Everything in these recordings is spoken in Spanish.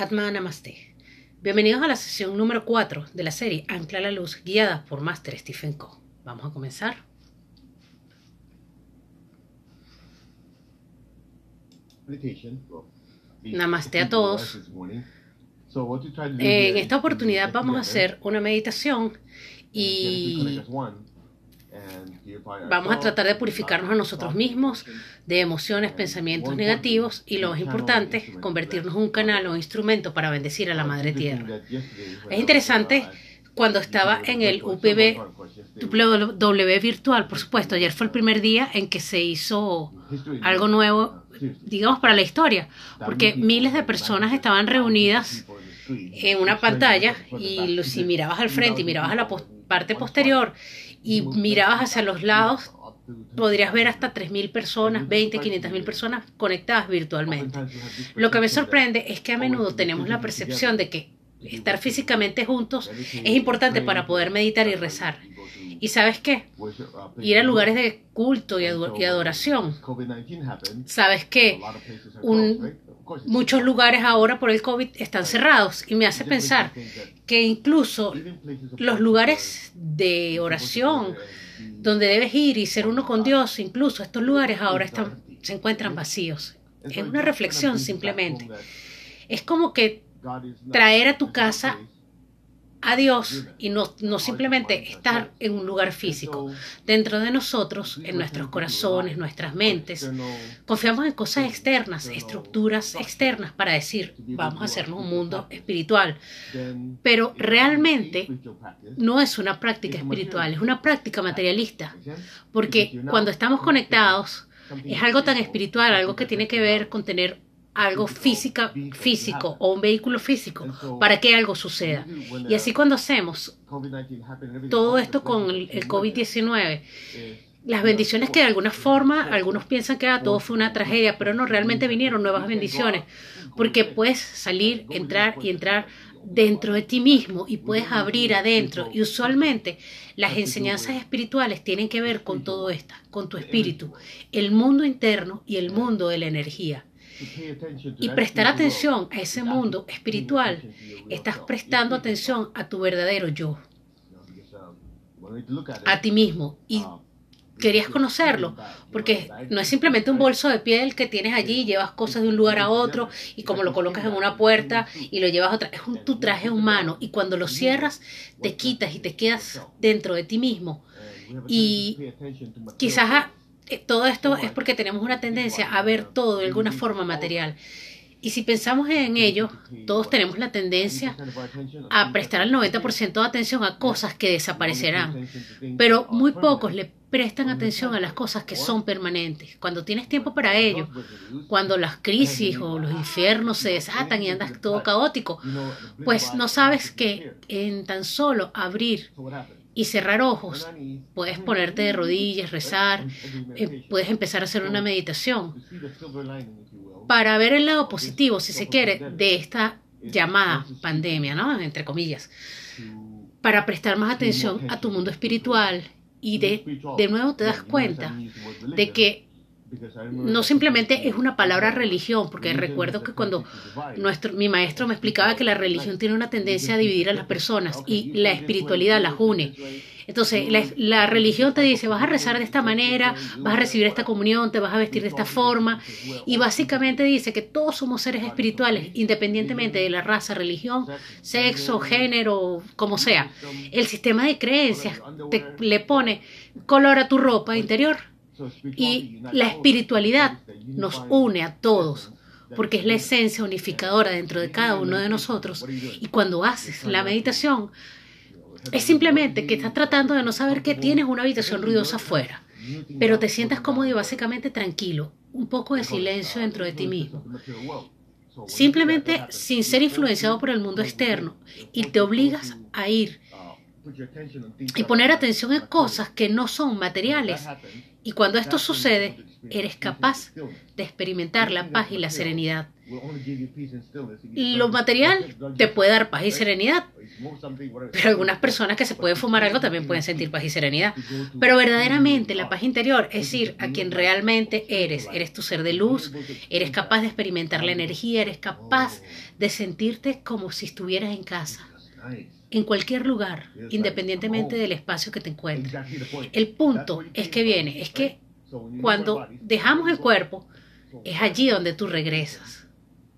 Atma Namaste. Bienvenidos a la sesión número 4 de la serie Ancla la Luz, guiada por Master Stephen Co. Vamos a comenzar. Namaste a todos. En esta oportunidad vamos a hacer una meditación y Vamos a tratar de purificarnos a nosotros mismos de emociones, pensamientos negativos y lo más importante, convertirnos en un canal o instrumento para bendecir a la Madre Tierra. Es interesante cuando estaba en el UPB W virtual, por supuesto, ayer fue el primer día en que se hizo algo nuevo, digamos, para la historia, porque miles de personas estaban reunidas en una pantalla y si mirabas al frente y mirabas a la parte posterior y mirabas hacia los lados, podrías ver hasta 3.000 personas, 20, 500.000 personas conectadas virtualmente. Lo que me sorprende es que a menudo tenemos la percepción de que estar físicamente juntos es importante para poder meditar y rezar. ¿Y sabes qué? Ir a lugares de culto y adoración. ¿Sabes qué? Un, muchos lugares ahora por el COVID están cerrados y me hace pensar que incluso los lugares de oración donde debes ir y ser uno con Dios, incluso estos lugares ahora están, se encuentran vacíos. Es una reflexión simplemente. Es como que traer a tu casa a Dios y no, no simplemente estar en un lugar físico. Dentro de nosotros, en nuestros corazones, nuestras mentes, confiamos en cosas externas, estructuras externas para decir, vamos a hacernos un mundo espiritual. Pero realmente no es una práctica espiritual, es una práctica materialista. Porque cuando estamos conectados, es algo tan espiritual, algo que tiene que ver con tener algo física, físico o un vehículo físico para que algo suceda. Y así cuando hacemos todo esto con el, COVID-19, las bendiciones que de alguna forma algunos piensan que ah, todo fue una tragedia, pero no, realmente vinieron nuevas bendiciones, porque puedes salir, entrar y entrar dentro de ti mismo y puedes abrir adentro. Y usualmente las enseñanzas espirituales tienen que ver con todo esto, con tu espíritu, el mundo interno y el mundo de la energía y prestar atención a ese mundo espiritual, estás prestando atención a tu verdadero yo, a ti mismo. Y querías conocerlo, porque no es simplemente un bolso de piel que tienes allí, llevas cosas de un lugar a otro y como lo colocas en una puerta y lo llevas a otra, es un, tu traje humano y cuando lo cierras te quitas y te quedas dentro de ti mismo. Y quizás eh, todo esto es porque tenemos una tendencia a ver todo de alguna forma material. Y si pensamos en ello, todos tenemos la tendencia a prestar el 90% de atención a cosas que desaparecerán, pero muy pocos le prestan atención a las cosas que son permanentes. Cuando tienes tiempo para ello, cuando las crisis o los infiernos se desatan y andas todo caótico, pues no sabes que en tan solo abrir y cerrar ojos, puedes ponerte de rodillas, rezar, eh, puedes empezar a hacer una meditación para ver el lado positivo, si se quiere, de esta llamada pandemia, ¿no? Entre comillas, para prestar más atención a tu mundo espiritual y de, de nuevo te das cuenta de que no simplemente es una palabra religión, porque recuerdo que cuando nuestro, mi maestro me explicaba que la religión tiene una tendencia a dividir a las personas y la espiritualidad las une. Entonces, la, religión te dice, vas a rezar de esta manera, vas a recibir esta comunión, te vas a vestir de esta forma, y básicamente dice que todos somos seres espirituales, independientemente de la raza, religión, sexo, género, como sea. El sistema de creencias te, le pone color a tu ropa interior y la espiritualidad nos une a todos, porque es la esencia unificadora dentro de cada uno de nosotros. Y cuando haces la meditación, es simplemente que estás tratando de no saber que tienes una habitación ruidosa afuera, pero te sientas cómodo y básicamente tranquilo, un poco de silencio dentro de ti mismo. Simplemente sin ser influenciado por el mundo externo y te obligas a ir y poner atención en cosas que no son materiales. Y cuando esto sucede, eres capaz de experimentar la paz y la serenidad. Lo material te puede dar paz y serenidad, pero algunas personas que se pueden fumar algo también pueden sentir paz y serenidad. Pero verdaderamente la paz interior es ir a quien realmente eres. Eres tu ser de luz, eres capaz de experimentar la energía, eres capaz de sentirte como si estuvieras en casa en cualquier lugar, independientemente del espacio que te encuentres. El punto es que viene, es que cuando dejamos el cuerpo, es allí donde tú regresas.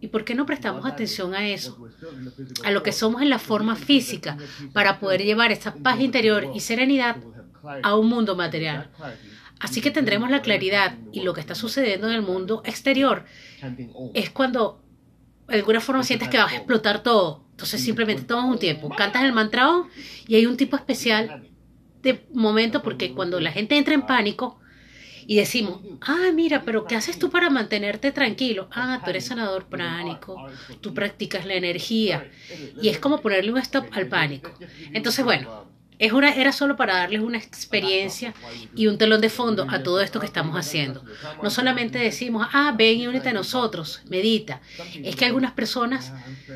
¿Y por qué no prestamos atención a eso? A lo que somos en la forma física para poder llevar esa paz interior y serenidad a un mundo material. Así que tendremos la claridad y lo que está sucediendo en el mundo exterior es cuando de alguna forma sientes que vas a explotar todo. Entonces simplemente tomas un tiempo, cantas el mantrao y hay un tipo especial de momento porque cuando la gente entra en pánico, y decimos, ah, mira, pero ¿qué haces tú para mantenerte tranquilo? Ah, tú eres sanador pránico, tú practicas la energía. Y es como ponerle un stop al pánico. Entonces, bueno, es una, era solo para darles una experiencia y un telón de fondo a todo esto que estamos haciendo. No solamente decimos, ah, ven y únete a nosotros, medita. Es que algunas personas,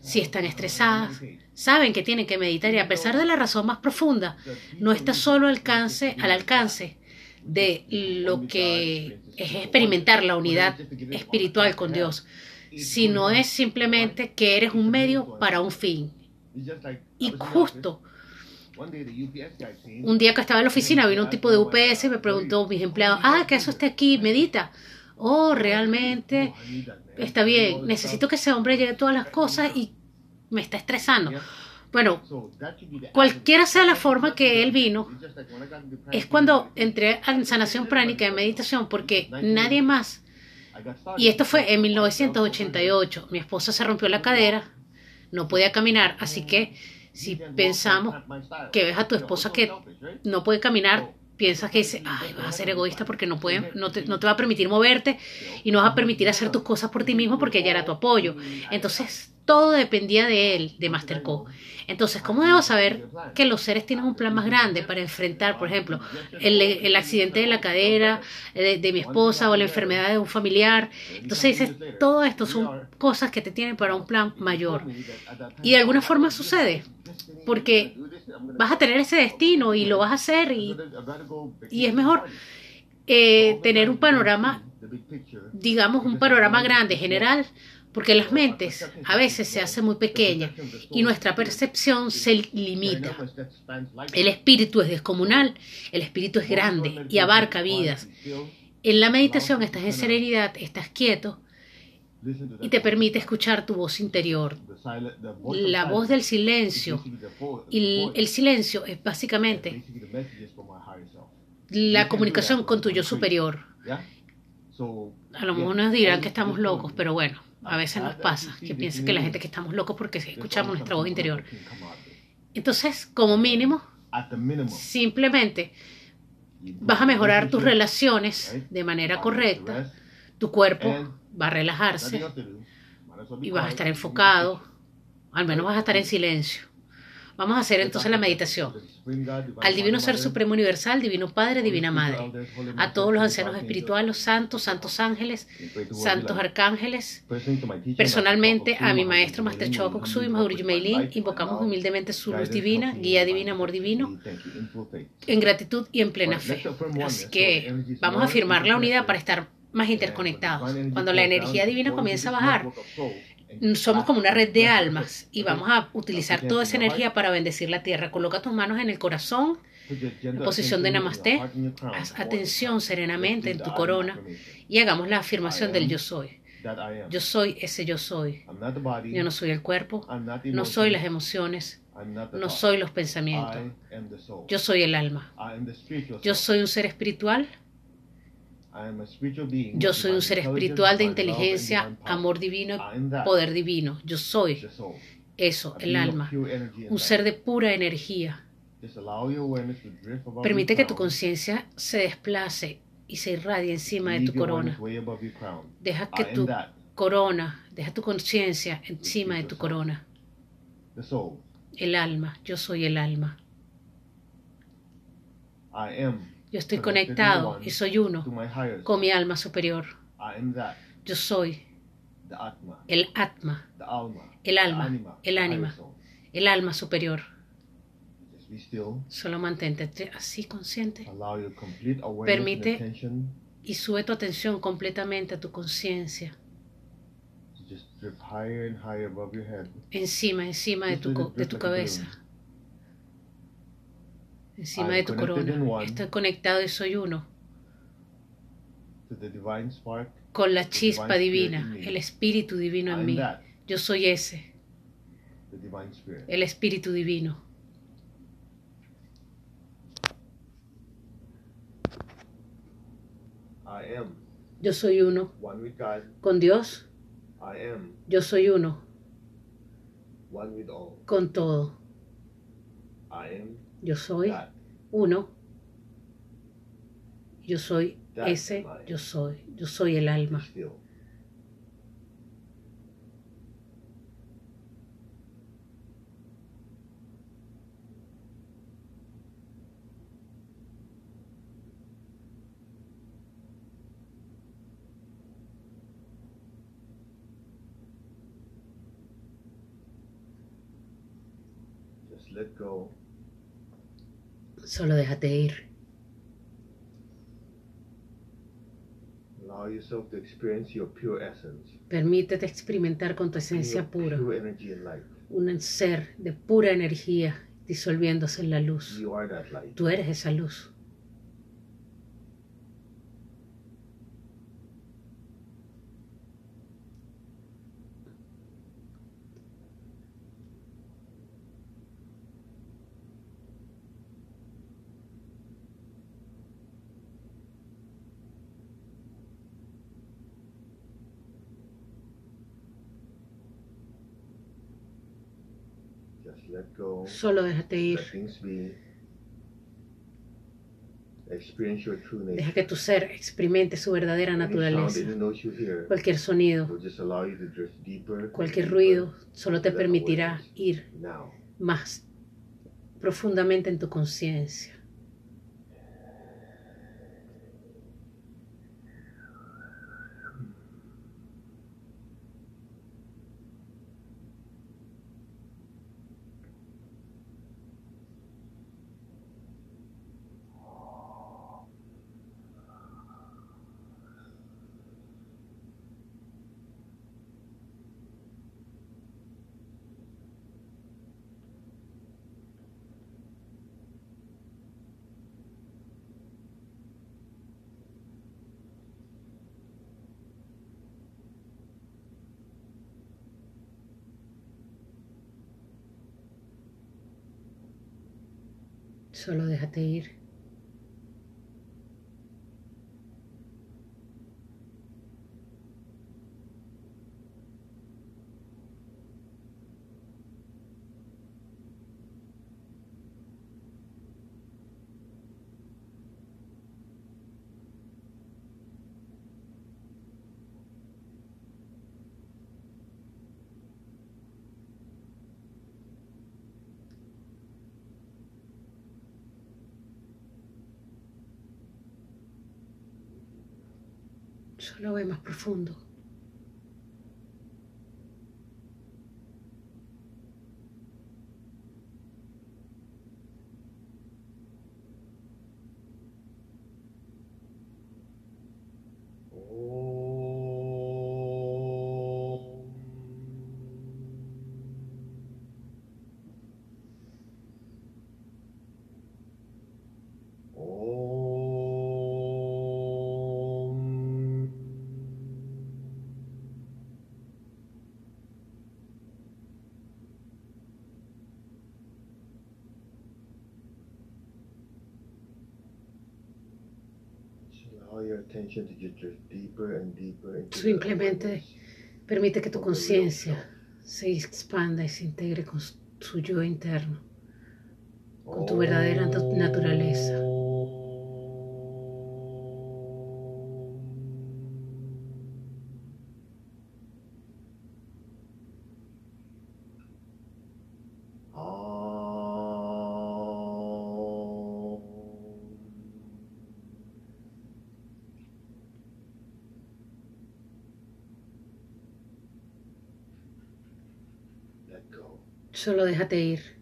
si están estresadas, saben que tienen que meditar y a pesar de la razón más profunda, no está solo alcance, al alcance de lo que es experimentar la unidad espiritual con Dios, sino es simplemente que eres un medio para un fin. Y justo un día que estaba en la oficina vino un tipo de UPS y me preguntó mis empleados, ah, que eso esté aquí, medita. Oh, realmente está bien, necesito que ese hombre lleve todas las cosas y me está estresando. Bueno, cualquiera sea la forma que él vino, es cuando entré en sanación pránica, en meditación, porque nadie más, y esto fue en 1988, mi esposa se rompió la cadera, no podía caminar, así que si pensamos que ves a tu esposa que no puede caminar, piensas que dice, ay, vas a ser egoísta porque no, puede, no, te, no te va a permitir moverte y no vas a permitir hacer tus cosas por ti mismo porque ella era tu apoyo. Entonces, todo dependía de él, de Masterco. Entonces, ¿cómo debo saber que los seres tienen un plan más grande para enfrentar, por ejemplo, el, accidente de la cadera de, mi esposa o la enfermedad de un familiar? Entonces dices, todo esto son cosas que te tienen para un plan mayor. Y de alguna forma sucede, porque vas a tener ese destino y lo vas a hacer y, y es mejor eh, tener un panorama, digamos, un panorama grande, general, porque las mentes a veces se hacen muy pequeñas y nuestra percepción se limita. El espíritu es descomunal, el espíritu es grande y abarca vidas. En la meditación estás en serenidad, estás quieto y te permite escuchar tu voz interior, la voz del silencio. Y el silencio es básicamente la comunicación con tu yo superior. A lo mejor nos dirán que estamos locos, pero bueno, a veces nos pasa, que piensa que la gente que estamos locos porque escuchamos nuestra voz interior. Entonces, como mínimo, simplemente vas a mejorar tus relaciones de manera correcta, tu cuerpo va a relajarse y vas a estar enfocado, al menos vas a estar en silencio. Vamos a hacer entonces la meditación. Al Divino Ser Supremo Universal, Divino Padre, Divina Madre. A todos los ancianos espirituales, los santos, santos ángeles, santos arcángeles. Personalmente, a mi maestro Master Choco Kusui, Mahuri Yumeilin, invocamos humildemente su luz divina, guía divina, amor divino, en gratitud y en plena fe. Así que vamos a afirmar la unidad para estar más interconectados. Cuando la energía divina comienza a bajar, somos como una red de almas y vamos a utilizar toda esa energía para bendecir la tierra. Coloca tus manos en el corazón, en posición de namaste. Haz atención serenamente en tu corona y hagamos la afirmación del yo soy. Yo soy ese yo soy. Yo no soy el cuerpo, no soy las emociones, no soy los pensamientos. Yo soy el alma. Yo soy un ser espiritual yo soy un ser espiritual de inteligencia, amor divino, poder divino. Yo soy eso, el alma, un ser de pura energía. Permite que tu conciencia se desplace y se irradie encima de tu corona. Deja que tu corona, deja tu conciencia encima de tu corona. El alma, yo soy el alma. Yo estoy conectado y soy uno con mi alma superior. Yo soy el atma, el alma, el ánima, el alma superior. Solo mantente así consciente. Permite y sube tu atención completamente a tu conciencia. Encima, encima de tu, de tu cabeza. Encima de tu corona. Estoy conectado y soy uno. Con la chispa divina, el espíritu divino en mí. Yo soy ese. El espíritu divino. Yo soy uno. Con Dios. Yo soy uno. Con todo. Yo soy uno. Yo soy ese, yo soy. Yo soy el alma. Solo déjate ir. Permítete experimentar con tu esencia pura un ser de pura energía disolviéndose en la luz. Tú eres esa luz. Solo déjate ir. Deja que tu ser experimente su verdadera naturaleza. Cualquier sonido, cualquier ruido, solo te permitirá ir más profundamente en tu conciencia. Solo déjate ir. Solo ve más profundo. Simplemente permite que tu conciencia se expanda y se integre con su yo interno, con tu verdadera naturaleza. Solo déjate ir.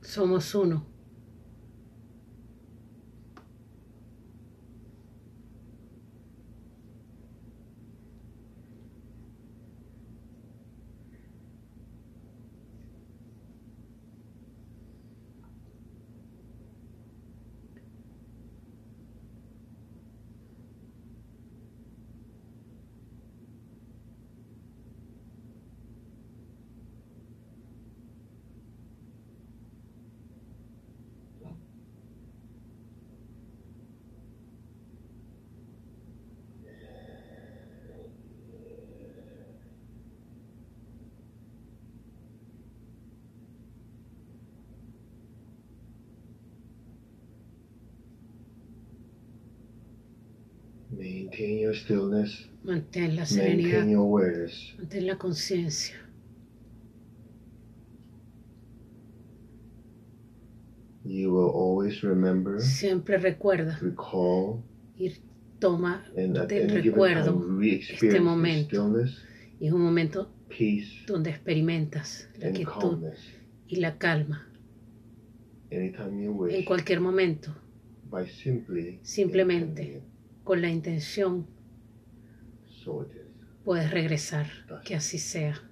Somos uno. Mantén la serenidad. Mantén la conciencia. Siempre recuerda. y toma de recuerdo este momento. Y es un momento donde experimentas la quietud y la calma. En cualquier momento. Simplemente con la intención, puedes regresar, que así sea.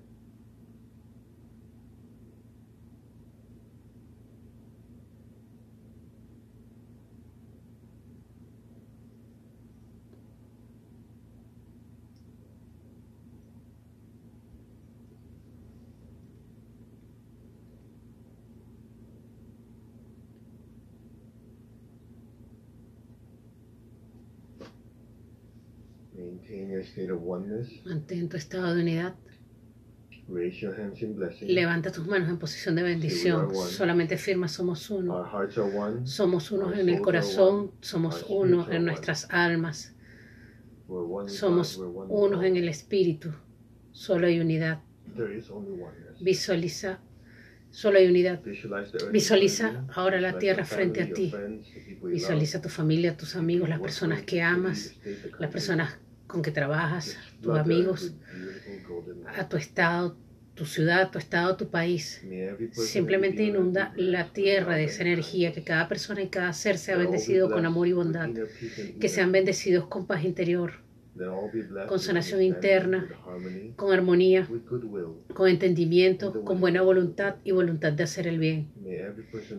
Mantén tu estado de unidad. Levanta tus manos en posición de bendición. Solamente firma somos uno. Somos uno en el corazón, somos uno en nuestras almas. Somos unos en el espíritu. Solo hay unidad. Visualiza. Solo hay unidad. Visualiza ahora la tierra frente a ti. Visualiza tu familia, tus amigos, las personas que amas, las personas con que trabajas, tus amigos, a tu estado, tu ciudad, tu estado, tu país. Simplemente inunda la tierra de esa energía, que cada persona y cada ser sea bendecido con amor y bondad, que sean bendecidos con paz interior, con sanación interna, con armonía, con entendimiento, con buena voluntad y voluntad de hacer el bien.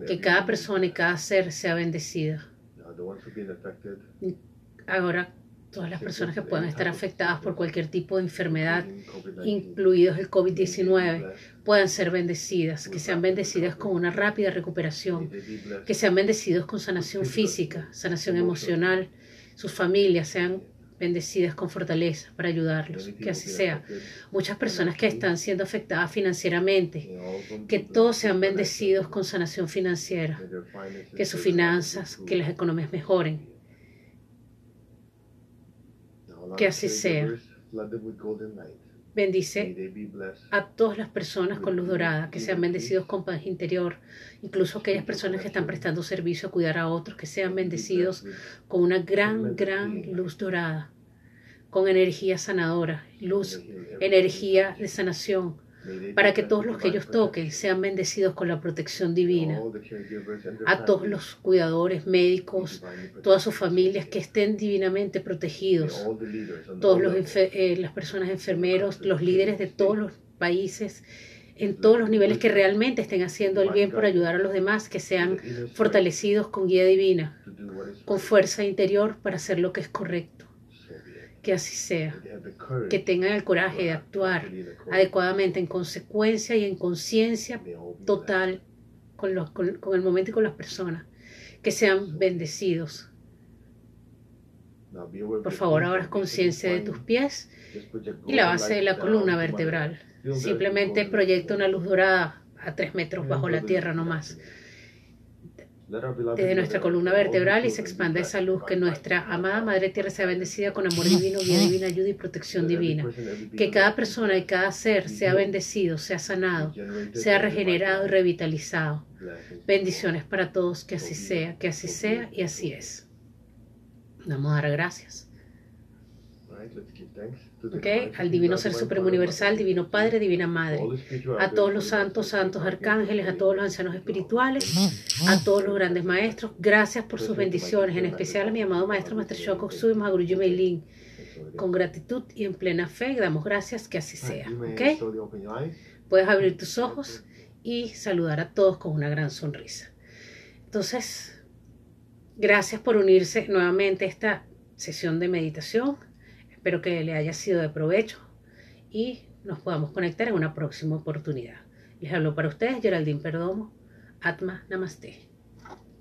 Que cada persona y cada ser sea bendecida. Ahora, todas las personas que puedan estar afectadas por cualquier tipo de enfermedad, incluidos el COVID-19, puedan ser bendecidas, que sean bendecidas con una rápida recuperación, que sean bendecidos con sanación física, sanación emocional, sus familias sean bendecidas con fortaleza para ayudarlos, que así sea. Muchas personas que están siendo afectadas financieramente, que todos sean bendecidos con sanación financiera, que sus finanzas, que las economías mejoren. Que así sea. Bendice a todas las personas con luz dorada, que sean bendecidos con paz interior, incluso aquellas personas que están prestando servicio a cuidar a otros, que sean bendecidos con una gran, gran luz dorada, con energía sanadora, luz, energía de sanación, para que todos los que ellos toquen sean bendecidos con la protección divina. A todos los cuidadores, médicos, todas sus familias que estén divinamente protegidos. Todas eh, las personas enfermeros, los líderes de todos los países en todos los niveles que realmente estén haciendo el bien por ayudar a los demás, que sean fortalecidos con guía divina, con fuerza interior para hacer lo que es correcto que así sea, que tengan el coraje de actuar adecuadamente en consecuencia y en conciencia total con, los, con, el momento y con las personas, que sean bendecidos. Por favor, ahora conciencia de tus pies y la base de la columna vertebral. Simplemente proyecta una luz dorada a tres metros bajo la tierra, no más desde nuestra columna vertebral y se expanda esa luz, que nuestra amada Madre Tierra sea bendecida con amor divino, guía divina, ayuda y protección divina. Que cada persona y cada ser sea bendecido, sea sanado, sea regenerado y revitalizado. Bendiciones para todos, que así sea, que así sea y así es. Vamos a dar gracias. Okay. Al Divino Ser Supremo Universal, Divino Padre, Divina Madre, a todos los santos, santos arcángeles, a todos los ancianos espirituales, a todos los grandes maestros, gracias por sus bendiciones, en especial a mi amado maestro Master Shoko Sui Mahaguruji Meilin. Con gratitud y en plena fe, damos gracias que así sea. ¿okay? Puedes abrir tus ojos y saludar a todos con una gran sonrisa. Entonces, gracias por unirse nuevamente a esta sesión de meditación. Espero que le haya sido de provecho y nos podamos conectar en una próxima oportunidad. Les hablo para ustedes Geraldine Perdomo. Atma Namaste.